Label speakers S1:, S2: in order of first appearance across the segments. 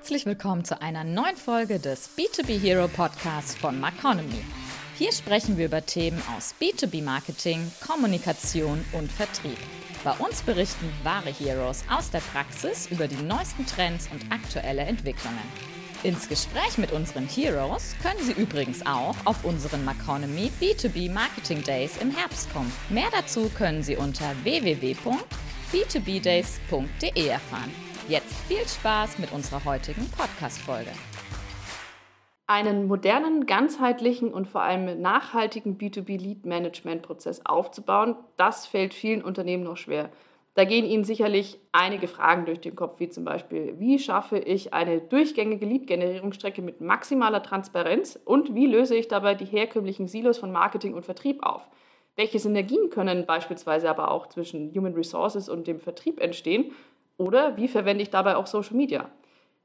S1: Herzlich willkommen zu einer neuen Folge des B2B Hero Podcasts von Maconomy. Hier sprechen wir über Themen aus B2B Marketing, Kommunikation und Vertrieb. Bei uns berichten wahre Heroes aus der Praxis über die neuesten Trends und aktuelle Entwicklungen. Ins Gespräch mit unseren Heroes können Sie übrigens auch auf unseren Maconomy B2B Marketing Days im Herbst kommen. Mehr dazu können Sie unter www.b2bdays.de erfahren. Jetzt viel Spaß mit unserer heutigen Podcast-Folge.
S2: Einen modernen, ganzheitlichen und vor allem nachhaltigen B2B-Lead-Management-Prozess aufzubauen, das fällt vielen Unternehmen noch schwer. Da gehen Ihnen sicherlich einige Fragen durch den Kopf, wie zum Beispiel, wie schaffe ich eine durchgängige Lead-Generierungsstrecke mit maximaler Transparenz und wie löse ich dabei die herkömmlichen Silos von Marketing und Vertrieb auf? Welche Synergien können beispielsweise aber auch zwischen Human Resources und dem Vertrieb entstehen? Oder wie verwende ich dabei auch Social Media?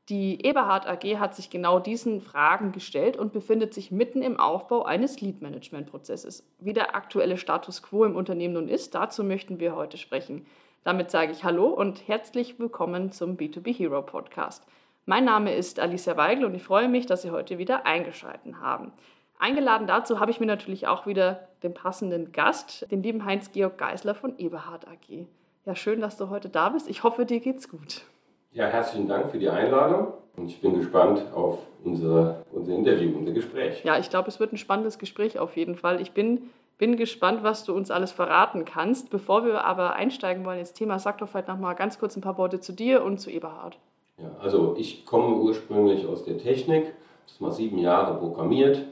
S2: Die Eberhard AG hat sich genau diesen Fragen gestellt und befindet sich mitten im Aufbau eines Lead-Management-Prozesses. Wie der aktuelle Status quo im Unternehmen nun ist, dazu möchten wir heute sprechen. Damit sage ich Hallo und herzlich willkommen zum B2B Hero Podcast. Mein Name ist Alicia Weigel und ich freue mich, dass Sie heute wieder eingeschaltet haben. Eingeladen dazu habe ich mir natürlich auch wieder den passenden Gast, den lieben Heinz-Georg Geisler von Eberhard AG. Ja, schön, dass du heute da bist. Ich hoffe, dir geht's gut.
S3: Ja, herzlichen Dank für die Einladung und ich bin gespannt auf unser, unser Interview, unser Gespräch.
S2: Ja, ich glaube, es wird ein spannendes Gespräch auf jeden Fall. Ich bin, bin gespannt, was du uns alles verraten kannst. Bevor wir aber einsteigen wollen ins Thema, sag doch vielleicht noch mal ganz kurz ein paar Worte zu dir und zu Eberhard.
S3: Ja, also ich komme ursprünglich aus der Technik, das mal sieben Jahre programmiert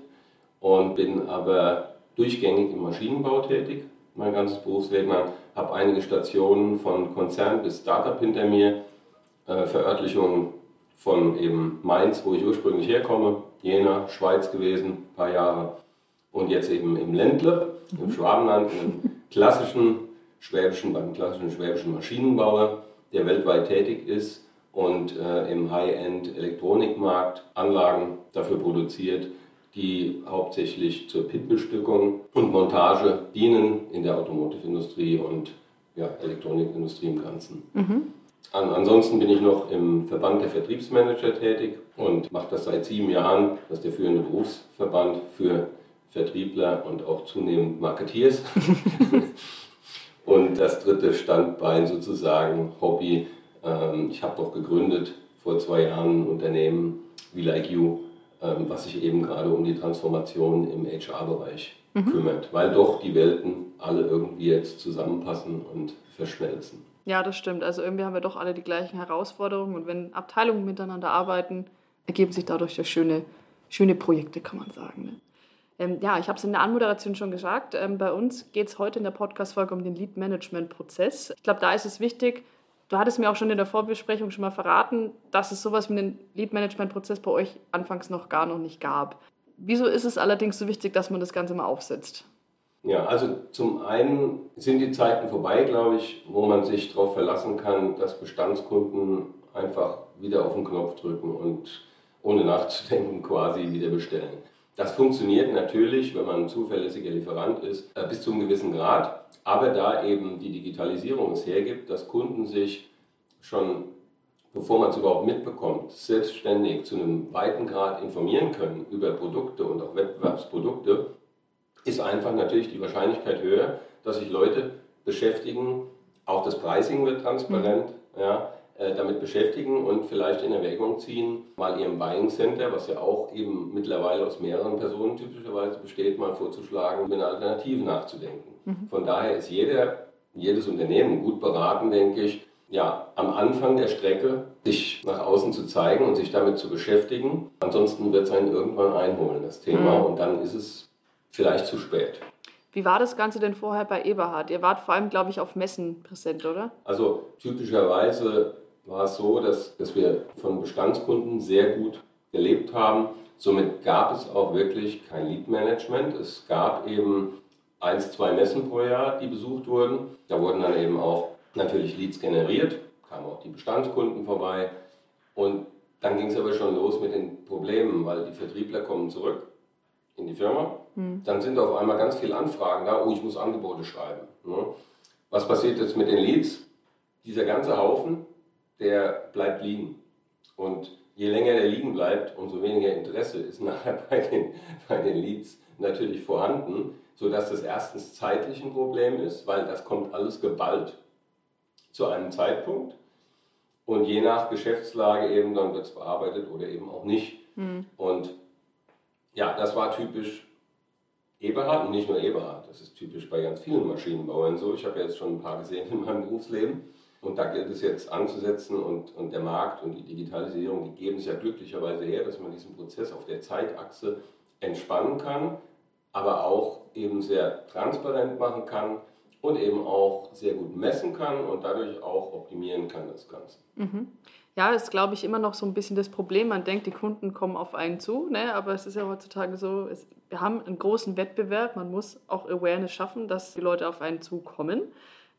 S3: und bin aber durchgängig im Maschinenbau tätig, mein ganzes Berufsleben lang habe einige Stationen von Konzern bis Startup hinter mir, äh, Verörtlichungen von eben Mainz, wo ich ursprünglich herkomme, Jena, Schweiz gewesen, ein paar Jahre und jetzt eben im Ländle, im mhm. Schwabenland, im klassischen schwäbischen, beim klassischen schwäbischen Maschinenbauer, der weltweit tätig ist und äh, im High-End Elektronikmarkt Anlagen dafür produziert, die hauptsächlich zur Pitbestückung und Montage dienen in der Automotive-Industrie und ja, Elektronikindustrie im Ganzen. Mhm. An, ansonsten bin ich noch im Verband der Vertriebsmanager tätig und mache das seit sieben Jahren. Das ist der führende Berufsverband für Vertriebler und auch zunehmend Marketeers. und das dritte Standbein sozusagen Hobby. Ähm, ich habe doch gegründet vor zwei Jahren ein Unternehmen wie Like You was sich eben gerade um die Transformation im HR-Bereich mhm. kümmert, weil doch die Welten alle irgendwie jetzt zusammenpassen und verschmelzen.
S2: Ja, das stimmt. Also irgendwie haben wir doch alle die gleichen Herausforderungen und wenn Abteilungen miteinander arbeiten, ergeben sich dadurch ja schöne, schöne Projekte, kann man sagen. Ne? Ähm, ja, ich habe es in der Anmoderation schon gesagt. Ähm, bei uns geht es heute in der Podcast-Folge um den Lead-Management-Prozess. Ich glaube, da ist es wichtig, Du hattest mir auch schon in der Vorbesprechung schon mal verraten, dass es sowas wie einen Lead-Management-Prozess bei euch anfangs noch gar noch nicht gab. Wieso ist es allerdings so wichtig, dass man das Ganze mal aufsetzt?
S3: Ja, also zum einen sind die Zeiten vorbei, glaube ich, wo man sich darauf verlassen kann, dass Bestandskunden einfach wieder auf den Knopf drücken und ohne nachzudenken quasi wieder bestellen. Das funktioniert natürlich, wenn man ein zuverlässiger Lieferant ist, äh, bis zu einem gewissen Grad. Aber da eben die Digitalisierung es hergibt, dass Kunden sich schon, bevor man es überhaupt mitbekommt, selbstständig zu einem weiten Grad informieren können über Produkte und auch Wettbewerbsprodukte, ist einfach natürlich die Wahrscheinlichkeit höher, dass sich Leute beschäftigen. Auch das Pricing wird transparent. Mhm. Ja, damit beschäftigen und vielleicht in Erwägung ziehen, mal ihrem Buying Center, was ja auch eben mittlerweile aus mehreren Personen typischerweise besteht, mal vorzuschlagen, über eine Alternative nachzudenken. Mhm. Von daher ist jeder, jedes Unternehmen gut beraten, denke ich, ja, am Anfang der Strecke sich nach außen zu zeigen und sich damit zu beschäftigen. Ansonsten wird es einen irgendwann einholen, das Thema, mhm. und dann ist es vielleicht zu spät.
S2: Wie war das Ganze denn vorher bei Eberhard? Ihr wart vor allem, glaube ich, auf Messen präsent, oder?
S3: Also typischerweise war es so, dass, dass wir von Bestandskunden sehr gut gelebt haben. Somit gab es auch wirklich kein Lead-Management. Es gab eben eins, zwei Messen pro Jahr, die besucht wurden. Da wurden dann eben auch natürlich Leads generiert, kamen auch die Bestandskunden vorbei. Und dann ging es aber schon los mit den Problemen, weil die Vertriebler kommen zurück in die Firma. Hm. Dann sind auf einmal ganz viele Anfragen da, oh, ich muss Angebote schreiben. Ne? Was passiert jetzt mit den Leads? Dieser ganze Haufen der bleibt liegen. Und je länger der liegen bleibt, umso weniger Interesse ist nachher bei den, bei den Leads natürlich vorhanden, sodass das erstens zeitlich ein Problem ist, weil das kommt alles geballt zu einem Zeitpunkt und je nach Geschäftslage eben dann wird es bearbeitet oder eben auch nicht. Mhm. Und ja, das war typisch Eberhard und nicht nur Eberhard, das ist typisch bei ganz vielen Maschinenbauern so. Ich habe jetzt schon ein paar gesehen in meinem Berufsleben. Und da gilt es jetzt anzusetzen und, und der Markt und die Digitalisierung, die geben es ja glücklicherweise her, dass man diesen Prozess auf der Zeitachse entspannen kann, aber auch eben sehr transparent machen kann und eben auch sehr gut messen kann und dadurch auch optimieren kann das Ganze.
S2: Mhm. Ja, ist, glaube ich, immer noch so ein bisschen das Problem. Man denkt, die Kunden kommen auf einen zu, ne? aber es ist ja heutzutage so, es, wir haben einen großen Wettbewerb. Man muss auch Awareness schaffen, dass die Leute auf einen zukommen.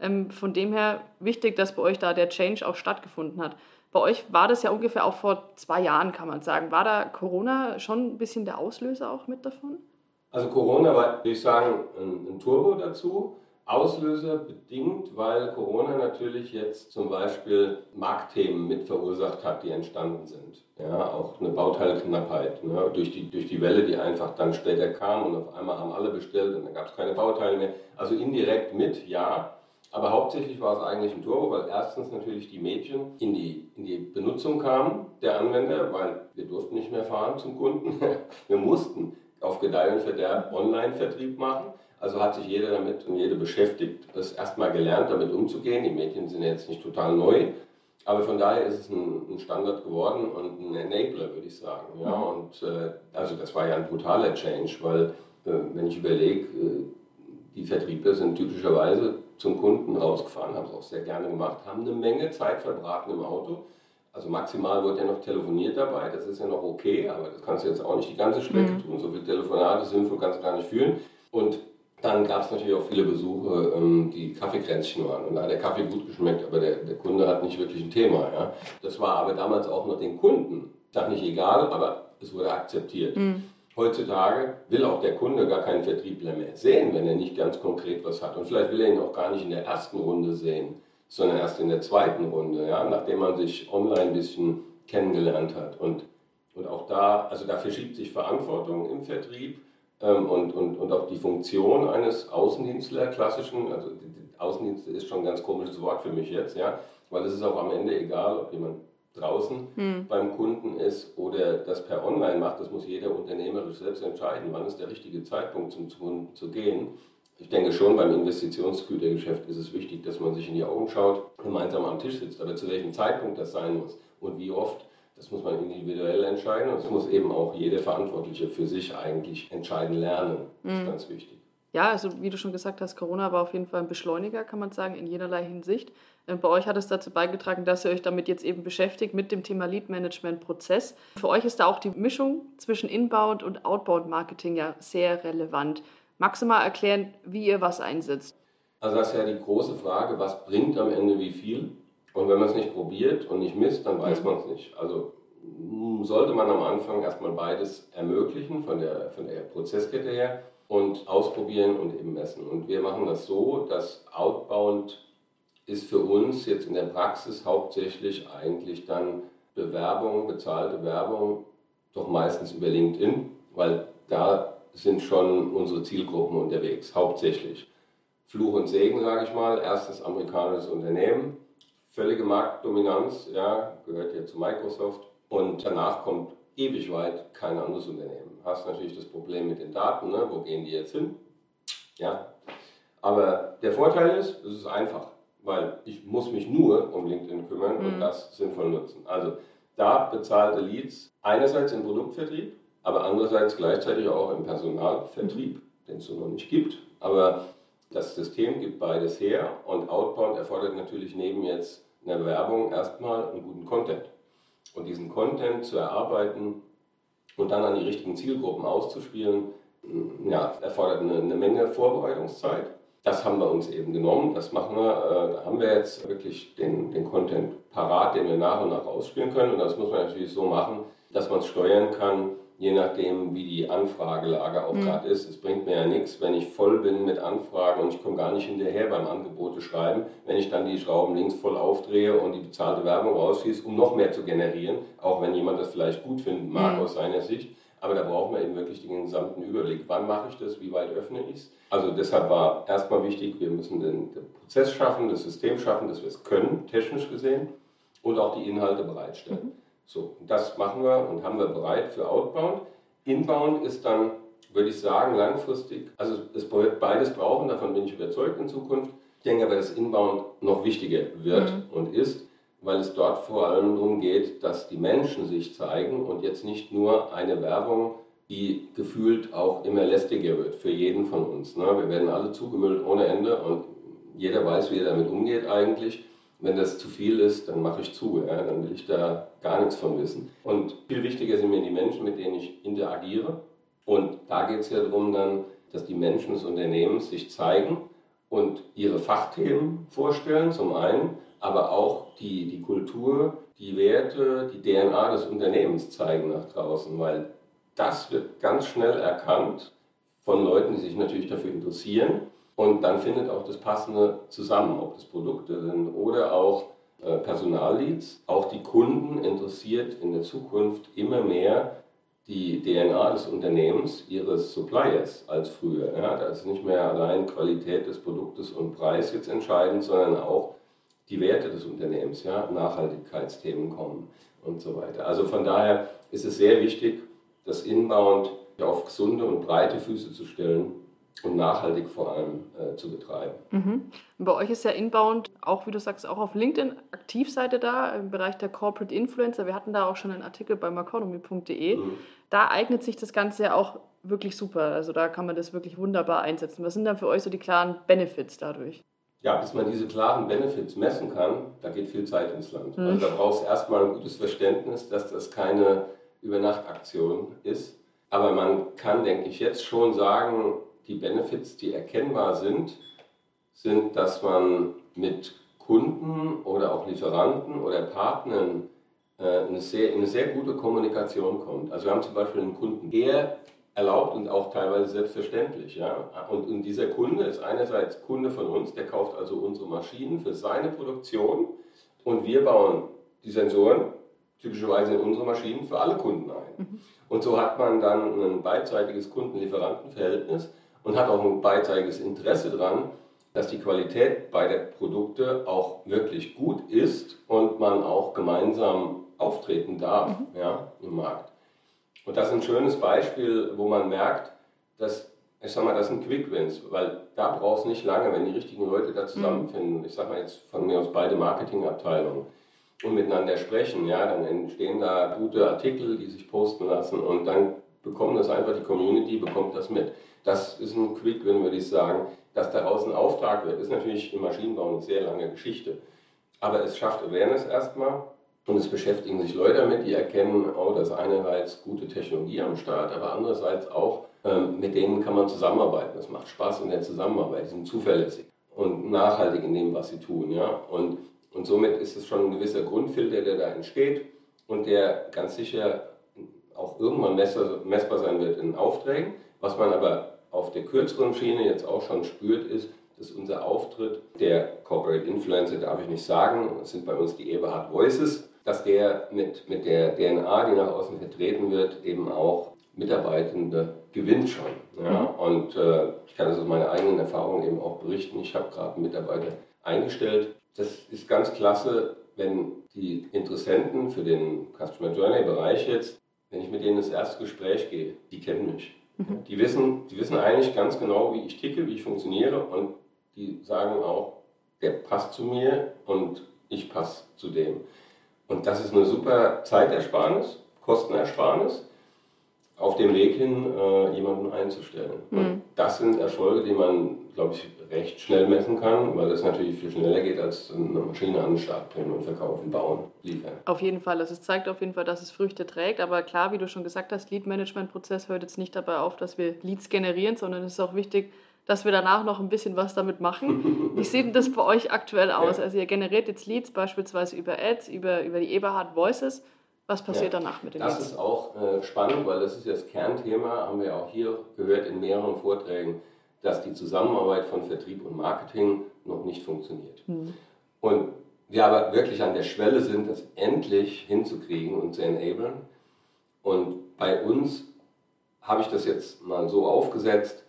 S2: Ähm, von dem her wichtig, dass bei euch da der Change auch stattgefunden hat. Bei euch war das ja ungefähr auch vor zwei Jahren, kann man sagen. War da Corona schon ein bisschen der Auslöser auch mit davon?
S3: Also Corona war, würde ich sagen, ein, ein Turbo dazu. Auslöser bedingt, weil Corona natürlich jetzt zum Beispiel Marktthemen mit verursacht hat, die entstanden sind. Ja, auch eine Bauteilknappheit ne, durch, die, durch die Welle, die einfach dann später kam und auf einmal haben alle bestellt und dann gab es keine Bauteile mehr. Also indirekt mit, ja. Aber hauptsächlich war es eigentlich ein Turbo, weil erstens natürlich die Mädchen in die, in die Benutzung kamen, der Anwender, weil wir durften nicht mehr fahren zum Kunden. Wir mussten auf Gedeih und Verderb Online-Vertrieb machen. Also hat sich jeder damit und jede beschäftigt, das erstmal gelernt, damit umzugehen. Die Mädchen sind jetzt nicht total neu, aber von daher ist es ein, Standard geworden und ein Enabler, würde ich sagen. Ja, mhm. und äh, also das war ja ein brutaler Change, weil äh, wenn ich überlege, äh, die Vertriebler sind typischerweise zum Kunden rausgefahren, haben es auch sehr gerne gemacht, haben eine Menge Zeit verbraten im Auto. Also maximal wird ja noch telefoniert dabei, das ist ja noch okay, aber das kannst du jetzt auch nicht die ganze Strecke mhm. tun. So viele Telefonate sinnvoll kannst du gar nicht führen. Und dann gab es natürlich auch viele Besuche, ähm, die Kaffeekränzchen waren. Und da hat der Kaffee gut geschmeckt, aber der, der Kunde hat nicht wirklich ein Thema. Ja? Das war aber damals auch noch den Kunden, ich sage nicht egal, aber es wurde akzeptiert. Mhm. Heutzutage will auch der Kunde gar keinen Vertriebler mehr sehen, wenn er nicht ganz konkret was hat. Und vielleicht will er ihn auch gar nicht in der ersten Runde sehen, sondern erst in der zweiten Runde, ja? nachdem man sich online ein bisschen kennengelernt hat. Und, und auch da, also da verschiebt sich Verantwortung im Vertrieb ähm, und, und, und auch die Funktion eines Außendienstler, klassischen, also Außendienst ist schon ein ganz komisches Wort für mich jetzt, ja, weil es ist auch am Ende egal, ob jemand draußen hm. beim Kunden ist oder das per Online macht, das muss jeder unternehmerisch selbst entscheiden, wann ist der richtige Zeitpunkt zum Kunden zu gehen. Ich denke schon, beim Investitionsgütergeschäft ist es wichtig, dass man sich in die Augen schaut, gemeinsam am Tisch sitzt, aber zu welchem Zeitpunkt das sein muss und wie oft, das muss man individuell entscheiden und das muss eben auch jeder Verantwortliche für sich eigentlich entscheiden lernen. Das ist mhm. ganz wichtig.
S2: Ja, also wie du schon gesagt hast, Corona war auf jeden Fall ein Beschleuniger, kann man sagen, in jederlei Hinsicht. Äh, bei euch hat es dazu beigetragen, dass ihr euch damit jetzt eben beschäftigt mit dem Thema Lead Management Prozess. Für euch ist da auch die Mischung zwischen Inbound und Outbound Marketing ja sehr relevant. Magst du mal erklären, wie ihr was einsetzt?
S3: Also das ist ja die große Frage, was bringt am Ende wie viel? Und wenn man es nicht probiert und nicht misst, dann weiß mhm. man es nicht. Also hm, sollte man am Anfang erstmal beides ermöglichen von der, von der Prozesskette her und ausprobieren und eben messen. Und wir machen das so, dass Outbound ist für uns jetzt in der Praxis hauptsächlich eigentlich dann Bewerbung, bezahlte Werbung, doch meistens über LinkedIn, weil da sind schon unsere Zielgruppen unterwegs, hauptsächlich. Fluch und Segen, sage ich mal, erstes amerikanisches Unternehmen, völlige Marktdominanz, ja, gehört ja zu Microsoft. Und danach kommt ewig weit kein anderes Unternehmen. Hast natürlich das Problem mit den Daten, ne? wo gehen die jetzt hin? Ja. Aber der Vorteil ist, es ist einfach, weil ich muss mich nur um LinkedIn kümmern mhm. und das sinnvoll nutzen. Also da bezahlte Leads einerseits im Produktvertrieb, aber andererseits gleichzeitig auch im Personalvertrieb, mhm. den es so noch nicht gibt. Aber das System gibt beides her und Outbound erfordert natürlich neben jetzt in der Werbung erstmal einen guten Content. Und diesen Content zu erarbeiten und dann an die richtigen Zielgruppen auszuspielen, mm, ja, erfordert eine, eine Menge Vorbereitungszeit. Das haben wir uns eben genommen, das machen wir. Äh, da haben wir jetzt wirklich den, den Content parat, den wir nach und nach ausspielen können. Und das muss man natürlich so machen, dass man es steuern kann, je nachdem, wie die Anfragelage auch mhm. gerade ist. Es bringt mir ja nichts, wenn ich voll bin mit Anfragen und ich komme gar nicht hinterher beim Angebote schreiben, wenn ich dann die Schrauben links voll aufdrehe und die bezahlte Werbung rausschieße, um noch mehr zu generieren, auch wenn jemand das vielleicht gut finden mag mhm. aus seiner Sicht. Aber da braucht man eben wirklich den gesamten Überblick. Wann mache ich das? Wie weit öffne ich es? Also deshalb war erstmal wichtig, wir müssen den, den Prozess schaffen, das System schaffen, dass wir es können, technisch gesehen, und auch die Inhalte bereitstellen. Mhm. So, das machen wir und haben wir bereit für Outbound. Inbound ist dann, würde ich sagen, langfristig, also es wird beides brauchen, davon bin ich überzeugt in Zukunft. Ich denke aber, dass Inbound noch wichtiger wird mhm. und ist, weil es dort vor allem darum geht, dass die Menschen sich zeigen und jetzt nicht nur eine Werbung, die gefühlt auch immer lästiger wird für jeden von uns. Ne? Wir werden alle zugemüllt ohne Ende und jeder weiß, wie er damit umgeht eigentlich. Wenn das zu viel ist, dann mache ich zu. Ja? Dann will ich da gar nichts von wissen. Und viel wichtiger sind mir die Menschen, mit denen ich interagiere. Und da geht es ja darum dann, dass die Menschen des Unternehmens sich zeigen und ihre Fachthemen vorstellen, zum einen, aber auch die, die Kultur, die Werte, die DNA des Unternehmens zeigen nach draußen, weil das wird ganz schnell erkannt von Leuten, die sich natürlich dafür interessieren und dann findet auch das Passende zusammen, ob das Produkte sind oder auch äh, Personalleads. Auch die Kunden interessiert in der Zukunft immer mehr die DNA des Unternehmens, ihres Suppliers als früher. Ja, da ist nicht mehr allein Qualität des Produktes und Preis jetzt entscheidend, sondern auch die Werte des Unternehmens, ja, Nachhaltigkeitsthemen kommen und so weiter. Also von daher ist es sehr wichtig, das Inbound auf gesunde und breite Füße zu stellen und nachhaltig vor allem äh, zu betreiben.
S2: Mhm. bei euch ist ja Inbound auch, wie du sagst, auch auf LinkedIn aktiv seid ihr da im Bereich der Corporate Influencer. Wir hatten da auch schon einen Artikel bei maconomy.de. Mhm. Da eignet sich das Ganze ja auch wirklich super. Also da kann man das wirklich wunderbar einsetzen. Was sind dann für euch so die klaren Benefits dadurch?
S3: Ja, bis man diese klaren Benefits messen kann, da geht viel Zeit ins Land. Mhm. Also da brauchst du erstmal ein gutes Verständnis, dass das keine Übernachtaktion ist. Aber man kann, denke ich, jetzt schon sagen, die Benefits, die erkennbar sind, sind, dass man mit Kunden oder auch Lieferanten oder Partnern äh, eine sehr, in eine sehr gute Kommunikation kommt. Also wir haben zum Beispiel einen Kunden, der erlaubt und auch teilweise selbstverständlich. Ja? Und, und dieser Kunde ist einerseits Kunde von uns, der kauft also unsere Maschinen für seine Produktion und wir bauen die Sensoren typischerweise in unsere Maschinen für alle Kunden ein. Mhm. Und so hat man dann ein beidseitiges Kunden-Lieferanten-Verhältnis und hat auch ein beidseitiges Interesse daran, dass die Qualität beider Produkte auch wirklich gut ist und man auch gemeinsam auftreten darf mhm. ja, im Markt. Und das ist ein schönes Beispiel, wo man merkt, dass, ich sag mal, das sind Quick Wins, weil da brauchst du nicht lange, wenn die richtigen Leute da zusammenfinden. Mhm. Ich sag mal jetzt von mir aus beide Marketingabteilungen und miteinander sprechen, ja, dann entstehen da gute Artikel, die sich posten lassen und dann bekommt das einfach die Community, bekommt das mit. Das ist ein Quick-Win, würde ich sagen. Dass daraus ein Auftrag wird, ist natürlich im Maschinenbau eine sehr lange Geschichte. Aber es schafft Awareness erstmal und es beschäftigen sich Leute damit, die erkennen, oh, das ist einerseits gute Technologie am Start, aber andererseits auch, ähm, mit denen kann man zusammenarbeiten. Das macht Spaß in der Zusammenarbeit, die sind zuverlässig und nachhaltig in dem, was sie tun. Ja? Und, und somit ist es schon ein gewisser Grundfilter, der da entsteht und der ganz sicher auch irgendwann messbar sein wird in Aufträgen. Was man aber auf der kürzeren Schiene jetzt auch schon spürt, ist, dass unser Auftritt, der Corporate Influencer darf ich nicht sagen, das sind bei uns die Eberhard Voices, dass der mit, mit der DNA, die nach außen vertreten wird, eben auch Mitarbeitende gewinnt schon. Ja? Mhm. Und äh, ich kann das aus meiner eigenen Erfahrung eben auch berichten. Ich habe gerade Mitarbeiter eingestellt. Das ist ganz klasse, wenn die Interessenten für den Customer Journey Bereich jetzt, wenn ich mit denen ins erste Gespräch gehe, die kennen mich. Mhm. Die, wissen, die wissen eigentlich ganz genau, wie ich ticke, wie ich funktioniere und die sagen auch, der passt zu mir und ich passe zu dem. Und das ist eine super Zeitersparnis, Kostenersparnis, auf dem Weg hin, äh, jemanden einzustellen. Mhm. Und das sind Erfolge, die man, glaube ich, recht schnell messen kann, weil das natürlich viel schneller geht, als eine Maschine an den Start bringen und verkaufen, bauen, liefern.
S2: Auf jeden Fall. Also es zeigt auf jeden Fall, dass es Früchte trägt. Aber klar, wie du schon gesagt hast, Lead-Management-Prozess hört jetzt nicht dabei auf, dass wir Leads generieren, sondern es ist auch wichtig, dass wir danach noch ein bisschen was damit machen. Wie sieht denn das bei euch aktuell aus? Ja. Also ihr generiert jetzt Leads beispielsweise über Ads, über, über die Eberhard Voices. Was passiert ja, danach mit den
S3: Das Leads? ist auch äh, spannend, weil das ist ja das Kernthema, haben wir auch hier gehört in mehreren Vorträgen, dass die Zusammenarbeit von Vertrieb und Marketing noch nicht funktioniert. Hm. Und wir aber wirklich an der Schwelle sind, das endlich hinzukriegen und zu enablen. Und bei uns habe ich das jetzt mal so aufgesetzt,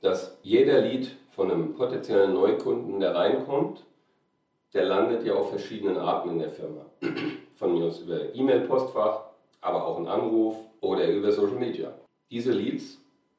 S3: dass jeder Lead von einem potenziellen Neukunden, der reinkommt, der landet ja auf verschiedenen Arten in der Firma. Von mir aus über E-Mail-Postfach, aber auch ein Anruf oder über Social Media. Diese Leads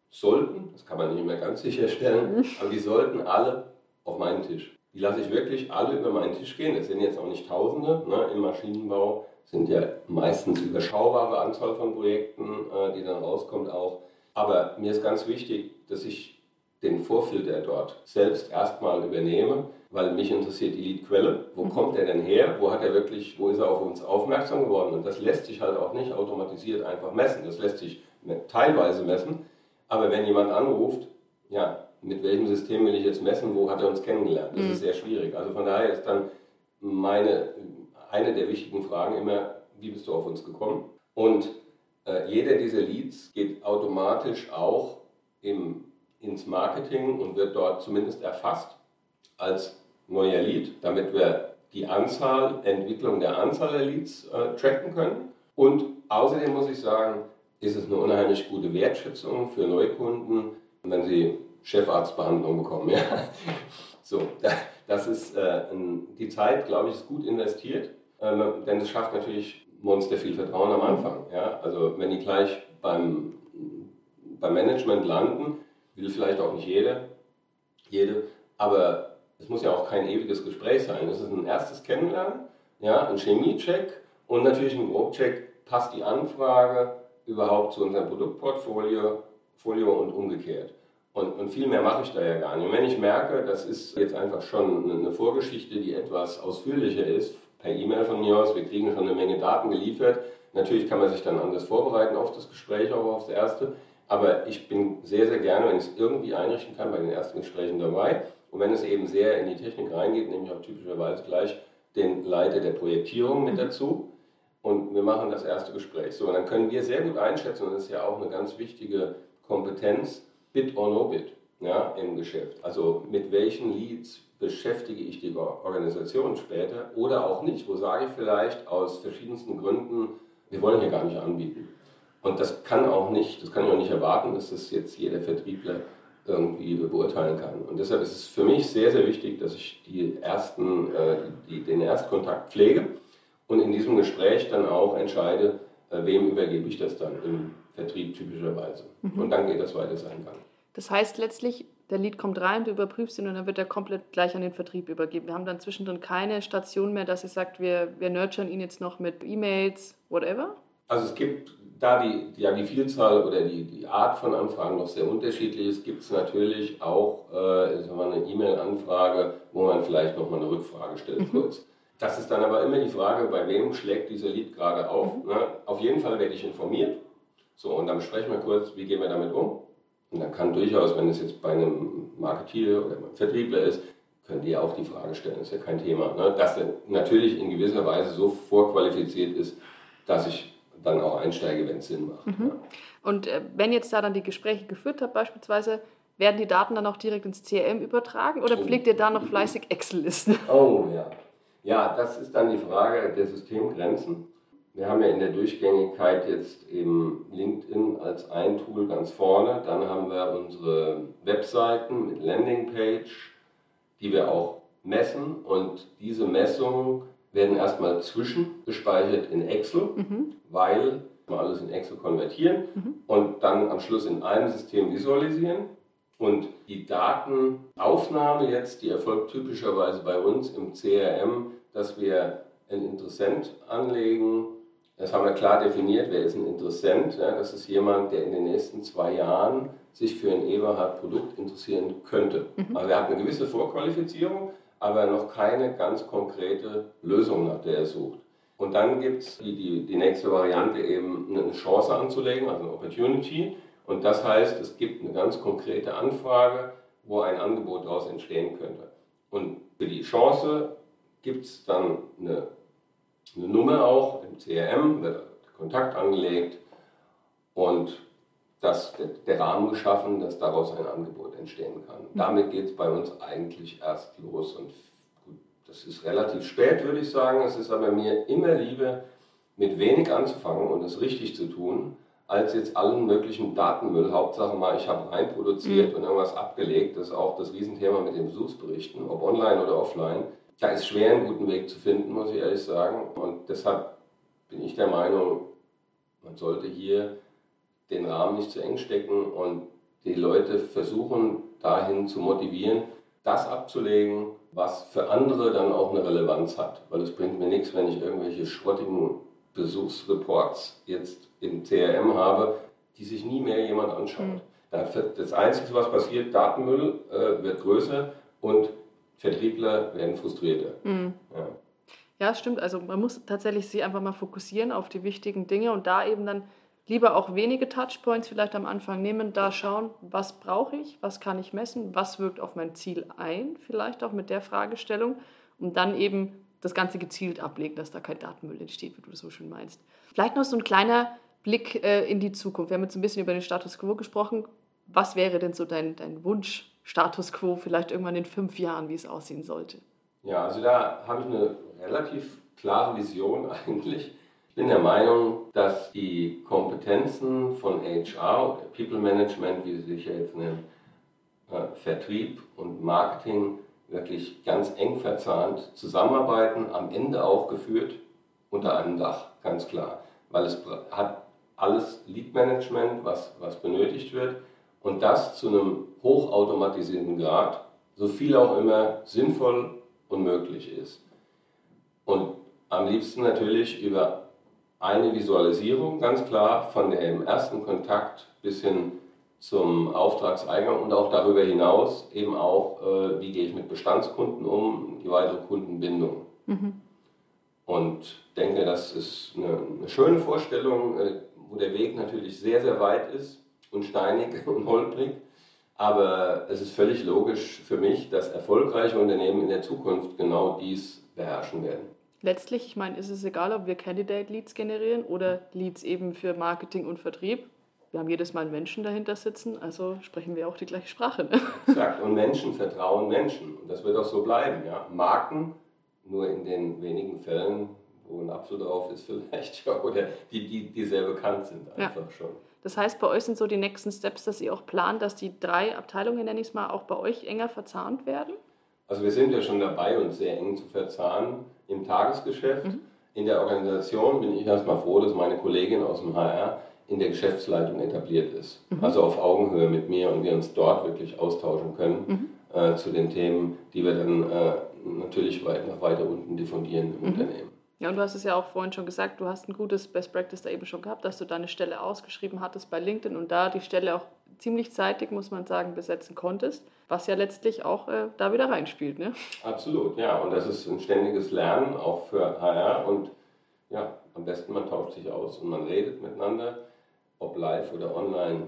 S3: sollten, das kann man nicht mehr ganz sicherstellen, aber die sollten alle auf meinen Tisch. Die lasse ich wirklich alle über meinen Tisch gehen. Das sind jetzt auch nicht Tausende. Ne? Im Maschinenbau sind ja meistens überschaubare Anzahl von Projekten, äh, die dann rauskommt auch. Aber mir ist ganz wichtig, dass ich den Vorfilter dort selbst erstmal übernehme, weil mich interessiert die Leadquelle. Wo mhm. kommt er denn her? Wo hat er wirklich, wo ist er auf uns aufmerksam geworden? Und das lässt sich halt auch nicht automatisiert einfach messen. Das lässt sich teilweise messen. Aber wenn jemand anruft, ja, mit welchem System will ich jetzt messen, wo hat er uns kennengelernt? Das mhm. ist sehr schwierig. Also von daher ist dann meine, eine der wichtigen Fragen immer, wie bist du auf uns gekommen? Und äh, jeder dieser Leads geht automatisch auch im, ins Marketing und wird dort zumindest erfasst als neuer Lead, damit wir die Anzahl, Entwicklung der Anzahl der Leads äh, tracken können. Und außerdem muss ich sagen, ist es eine unheimlich gute Wertschätzung für Neukunden, wenn sie Chefarztbehandlung bekommen. Ja. So, das ist äh, die Zeit, glaube ich, ist gut investiert, äh, denn es schafft natürlich monster viel Vertrauen am Anfang. Ja. Also wenn die gleich beim, beim Management landen, will vielleicht auch nicht jede, jede, aber es muss ja auch kein ewiges Gespräch sein. Es ist ein erstes Kennenlernen, ja, ein Chemiecheck und natürlich ein Grobcheck, passt die Anfrage überhaupt zu unserem Produktportfolio Folio und umgekehrt. Und, und viel mehr mache ich da ja gar nicht. Und wenn ich merke, das ist jetzt einfach schon eine Vorgeschichte, die etwas ausführlicher ist, per E-Mail von mir aus, wir kriegen schon eine Menge Daten geliefert. Natürlich kann man sich dann anders vorbereiten auf das Gespräch, auch aufs erste. Aber ich bin sehr, sehr gerne, wenn ich es irgendwie einrichten kann, bei den ersten Gesprächen dabei. Und wenn es eben sehr in die Technik reingeht, nehme ich auch typischerweise gleich den Leiter der Projektierung mit dazu. Und wir machen das erste Gespräch. So, und dann können wir sehr gut einschätzen, und das ist ja auch eine ganz wichtige Kompetenz, Bit or No Bit ja, im Geschäft. Also mit welchen Leads beschäftige ich die Organisation später oder auch nicht? Wo sage ich vielleicht aus verschiedensten Gründen, wir wollen hier gar nicht anbieten. Und das kann auch nicht, das kann ich auch nicht erwarten, dass das jetzt jeder Vertriebler irgendwie beurteilen kann. Und deshalb ist es für mich sehr, sehr wichtig, dass ich die ersten, äh, die, den Erstkontakt pflege und in diesem Gespräch dann auch entscheide, äh, wem übergebe ich das dann im Vertrieb typischerweise. Mhm. Und dann geht das weiter seinen Gang.
S2: Das heißt letztlich, der Lead kommt rein, du überprüfst ihn und dann wird er komplett gleich an den Vertrieb übergeben. Wir haben dann zwischendrin keine Station mehr, dass ihr sagt, wir, wir nurturen ihn jetzt noch mit E-Mails, whatever?
S3: Also es gibt, da die, ja, die Vielzahl oder die, die Art von Anfragen noch sehr unterschiedlich ist, gibt es natürlich auch äh, eine E-Mail-Anfrage, wo man vielleicht nochmal eine Rückfrage stellt mhm. kurz. Das ist dann aber immer die Frage, bei wem schlägt dieser Lead gerade auf. Mhm. Ne? Auf jeden Fall werde ich informiert so, und dann besprechen wir kurz, wie gehen wir damit um. Und dann kann durchaus, wenn es jetzt bei einem Marketier oder einem Vertriebler ist, können die auch die Frage stellen, ist ja kein Thema. Ne? Dass er natürlich in gewisser Weise so vorqualifiziert ist, dass ich dann auch einsteige, wenn es Sinn macht. Mhm. Ja.
S2: Und äh, wenn jetzt da dann die Gespräche geführt habt, beispielsweise, werden die Daten dann auch direkt ins CRM übertragen oder oh. pflegt ihr da noch fleißig Excel-Listen?
S3: Oh ja. Ja, das ist dann die Frage der Systemgrenzen. Wir haben ja in der Durchgängigkeit jetzt eben LinkedIn als ein Tool ganz vorne. Dann haben wir unsere Webseiten mit Landingpage, die wir auch messen. Und diese Messungen werden erstmal zwischengespeichert in Excel, mhm. weil wir alles in Excel konvertieren mhm. und dann am Schluss in einem System visualisieren. Und die Datenaufnahme jetzt, die erfolgt typischerweise bei uns im CRM, dass wir einen Interessent anlegen, das haben wir klar definiert, wer ist ein Interessent. Ja, das ist jemand, der in den nächsten zwei Jahren sich für ein Eberhard-Produkt interessieren könnte. Mhm. Also er hat eine gewisse Vorqualifizierung, aber noch keine ganz konkrete Lösung, nach der er sucht. Und dann gibt es die, die, die nächste Variante eben eine Chance anzulegen, also eine Opportunity. Und das heißt, es gibt eine ganz konkrete Anfrage, wo ein Angebot daraus entstehen könnte. Und für die Chance gibt es dann eine eine Nummer auch im CRM, wird Kontakt angelegt und das, der Rahmen geschaffen, dass daraus ein Angebot entstehen kann. Mhm. Damit geht es bei uns eigentlich erst los. Und das ist relativ spät, würde ich sagen. Es ist aber mir immer lieber, mit wenig anzufangen und es richtig zu tun, als jetzt allen möglichen Datenmüll. Hauptsache mal, ich habe reinproduziert mhm. und irgendwas abgelegt. Das ist auch das Riesenthema mit den Besuchsberichten, ob online oder offline. Da ist schwer, einen guten Weg zu finden, muss ich ehrlich sagen. Und deshalb bin ich der Meinung, man sollte hier den Rahmen nicht zu eng stecken und die Leute versuchen dahin zu motivieren, das abzulegen, was für andere dann auch eine Relevanz hat. Weil es bringt mir nichts, wenn ich irgendwelche schrottigen Besuchsreports jetzt im CRM habe, die sich nie mehr jemand anschaut. Mhm. Das Einzige, was passiert, Datenmüll äh, wird größer und Vertriebler werden frustrierter. Mhm.
S2: Ja. ja, stimmt. Also man muss tatsächlich sich einfach mal fokussieren auf die wichtigen Dinge und da eben dann lieber auch wenige Touchpoints vielleicht am Anfang nehmen, da schauen, was brauche ich, was kann ich messen, was wirkt auf mein Ziel ein, vielleicht auch mit der Fragestellung und dann eben das Ganze gezielt ablegen, dass da kein Datenmüll entsteht, wie du das so schön meinst. Vielleicht noch so ein kleiner Blick äh, in die Zukunft. Wir haben jetzt ein bisschen über den Status quo gesprochen. Was wäre denn so dein, dein Wunsch Status quo vielleicht irgendwann in fünf Jahren, wie es aussehen sollte?
S3: Ja, also da habe ich eine relativ klare Vision eigentlich. Bin der Meinung, dass die Kompetenzen von HR People Management, wie sie sich ja jetzt nennen, äh, Vertrieb und Marketing wirklich ganz eng verzahnt zusammenarbeiten, am Ende auch geführt unter einem Dach, ganz klar. Weil es hat alles Lead Management, was, was benötigt wird und das zu einem hochautomatisierten Grad, so viel auch immer sinnvoll und möglich ist. Und am liebsten natürlich über eine Visualisierung, ganz klar, von dem ersten Kontakt bis hin zum Auftragseingang und auch darüber hinaus eben auch, äh, wie gehe ich mit Bestandskunden um, die weitere Kundenbindung. Mhm. Und denke, das ist eine, eine schöne Vorstellung, äh, wo der Weg natürlich sehr, sehr weit ist und steinig und holprig. Aber es ist völlig logisch für mich, dass erfolgreiche Unternehmen in der Zukunft genau dies beherrschen werden.
S2: Letztlich, ich meine, ist es egal, ob wir Candidate Leads generieren oder Leads eben für Marketing und Vertrieb. Wir haben jedes Mal einen Menschen dahinter sitzen, also sprechen wir auch die gleiche Sprache. Ne?
S3: Exakt. Und Menschen vertrauen Menschen. Und das wird auch so bleiben. Ja? Marken, nur in den wenigen Fällen, wo ein Apfel drauf ist, vielleicht, ja, oder die, die, die sehr bekannt sind, einfach ja. schon.
S2: Das heißt, bei euch sind so die nächsten Steps, dass ihr auch plant, dass die drei Abteilungen, nenne ich es mal, auch bei euch enger verzahnt werden?
S3: Also wir sind ja schon dabei, uns sehr eng zu verzahnen im Tagesgeschäft. Mhm. In der Organisation bin ich erstmal froh, dass meine Kollegin aus dem HR in der Geschäftsleitung etabliert ist. Mhm. Also auf Augenhöhe mit mir und wir uns dort wirklich austauschen können mhm. äh, zu den Themen, die wir dann äh, natürlich weit, nach weiter unten diffundieren im mhm. Unternehmen.
S2: Ja, und du hast es ja auch vorhin schon gesagt, du hast ein gutes Best Practice da eben schon gehabt, dass du deine Stelle ausgeschrieben hattest bei LinkedIn und da die Stelle auch ziemlich zeitig, muss man sagen, besetzen konntest, was ja letztlich auch äh, da wieder reinspielt. Ne?
S3: Absolut, ja. Und das ist ein ständiges Lernen, auch für HR. Und ja, am besten man tauscht sich aus und man redet miteinander, ob live oder online,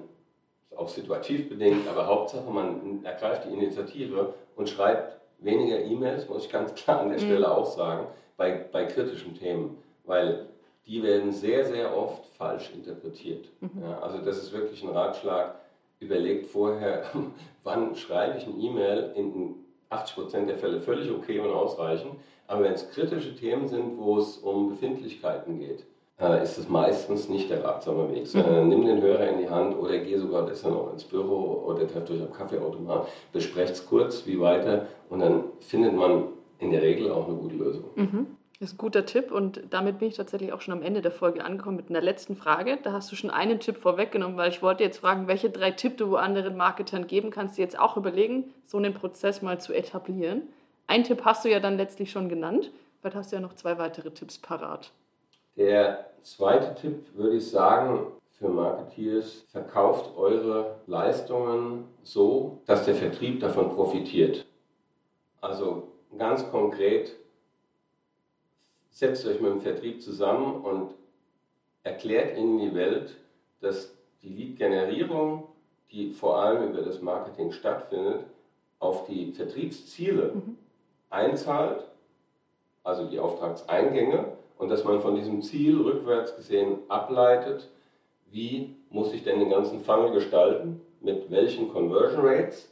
S3: ist auch situativ bedingt, aber Hauptsache man ergreift die Initiative und schreibt weniger E-Mails, muss ich ganz klar an der mhm. Stelle auch sagen bei, bei kritischen Themen, weil die werden sehr, sehr oft falsch interpretiert. Mhm. Ja, also das ist wirklich ein Ratschlag. Überlegt vorher, wann schreibe ich eine E-Mail, in 80% der Fälle völlig okay und ausreichend. Aber wenn es kritische Themen sind, wo es um Befindlichkeiten geht, äh, ist es meistens nicht der ratsame Weg. Mhm. nimm den Hörer in die Hand oder geh sogar besser noch ins Büro oder trefft euch am Kaffeeautomat, besprecht es kurz, wie weiter und dann findet man in der Regel auch eine gute Lösung.
S2: Mhm. Das ist ein guter Tipp und damit bin ich tatsächlich auch schon am Ende der Folge angekommen mit einer letzten Frage. Da hast du schon einen Tipp vorweggenommen, weil ich wollte jetzt fragen, welche drei Tipps du anderen Marketern geben kannst, du jetzt auch überlegen, so einen Prozess mal zu etablieren. Einen Tipp hast du ja dann letztlich schon genannt, weil hast du ja noch zwei weitere Tipps parat.
S3: Der zweite Tipp würde ich sagen, für Marketeers, verkauft eure Leistungen so, dass der Vertrieb davon profitiert. Also ganz konkret, setzt euch mit dem Vertrieb zusammen und erklärt ihnen die Welt, dass die Lead-Generierung, die vor allem über das Marketing stattfindet, auf die Vertriebsziele mhm. einzahlt, also die Auftragseingänge, und dass man von diesem Ziel rückwärts gesehen ableitet, wie muss ich denn den ganzen Funnel gestalten, mit welchen Conversion Rates,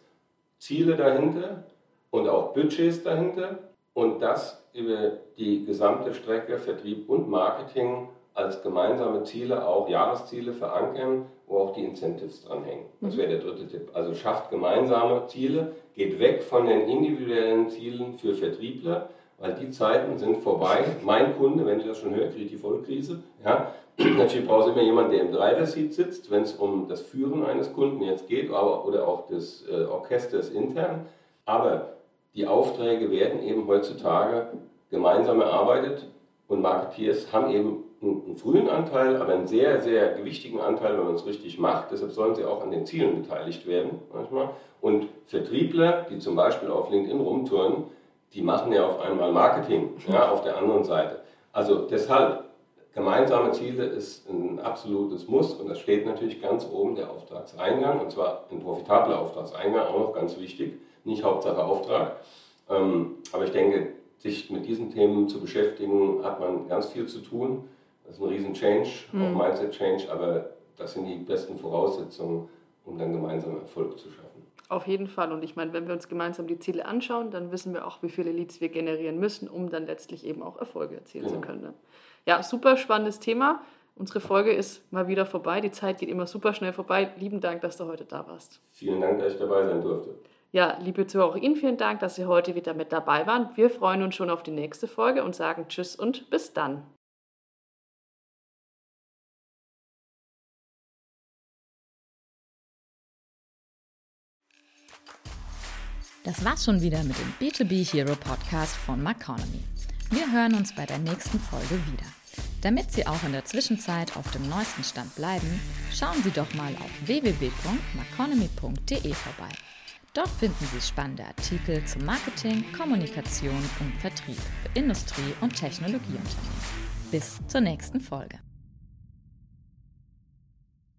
S3: Ziele dahinter und auch Budgets dahinter und das über die gesamte Strecke Vertrieb und Marketing als gemeinsame Ziele, auch Jahresziele verankern, wo auch die Incentives dranhängen. Das wäre der dritte Tipp. Also schafft gemeinsame Ziele, geht weg von den individuellen Zielen für Vertriebler, weil die Zeiten sind vorbei. Mein Kunde, wenn ich das schon höre, kriegt die Vollkrise. Ja, natürlich brauchst du immer jemanden, der im Driver-Seat sitzt, wenn es um das Führen eines Kunden jetzt geht, aber, oder auch des äh, Orchesters intern. Aber die Aufträge werden eben heutzutage gemeinsam erarbeitet und Marketeers haben eben einen frühen Anteil, aber einen sehr, sehr gewichtigen Anteil, wenn man es richtig macht. Deshalb sollen sie auch an den Zielen beteiligt werden manchmal. Und Vertriebler, die zum Beispiel auf LinkedIn rumtouren, die machen ja auf einmal Marketing ja, auf der anderen Seite. Also deshalb, gemeinsame Ziele ist ein absolutes Muss und das steht natürlich ganz oben der Auftragseingang und zwar ein profitabler Auftragseingang, auch noch ganz wichtig, nicht Hauptsache Auftrag. Ähm, aber ich denke, sich mit diesen Themen zu beschäftigen, hat man ganz viel zu tun. Das ist ein riesen Change, mhm. auch Mindset Change, aber das sind die besten Voraussetzungen, um dann gemeinsam Erfolg zu schaffen.
S2: Auf jeden Fall. Und ich meine, wenn wir uns gemeinsam die Ziele anschauen, dann wissen wir auch, wie viele Leads wir generieren müssen, um dann letztlich eben auch Erfolge erzielen genau. zu können. Ne? Ja, super spannendes Thema. Unsere Folge ist mal wieder vorbei. Die Zeit geht immer super schnell vorbei. Lieben Dank, dass du heute da warst.
S3: Vielen Dank, dass ich dabei sein durfte.
S2: Ja, liebe Zuhörer, Ihnen vielen Dank, dass Sie heute wieder mit dabei waren. Wir freuen uns schon auf die nächste Folge und sagen Tschüss und bis dann.
S1: Das war's schon wieder mit dem B2B Hero Podcast von Maconomy. Wir hören uns bei der nächsten Folge wieder. Damit Sie auch in der Zwischenzeit auf dem neuesten Stand bleiben, schauen Sie doch mal auf www.maconomy.de vorbei. Dort finden Sie spannende Artikel zu Marketing, Kommunikation und Vertrieb für Industrie- und Technologieunternehmen. Bis zur nächsten Folge.